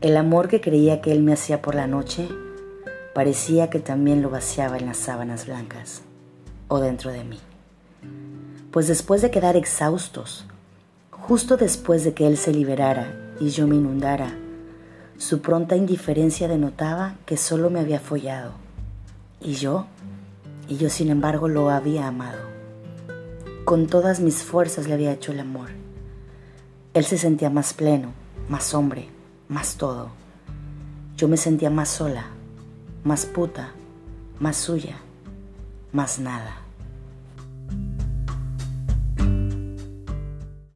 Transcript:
El amor que creía que él me hacía por la noche parecía que también lo vaciaba en las sábanas blancas o dentro de mí. Pues después de quedar exhaustos, justo después de que él se liberara y yo me inundara, su pronta indiferencia denotaba que solo me había follado. Y yo, y yo sin embargo lo había amado. Con todas mis fuerzas le había hecho el amor. Él se sentía más pleno, más hombre, más todo. Yo me sentía más sola, más puta, más suya, más nada.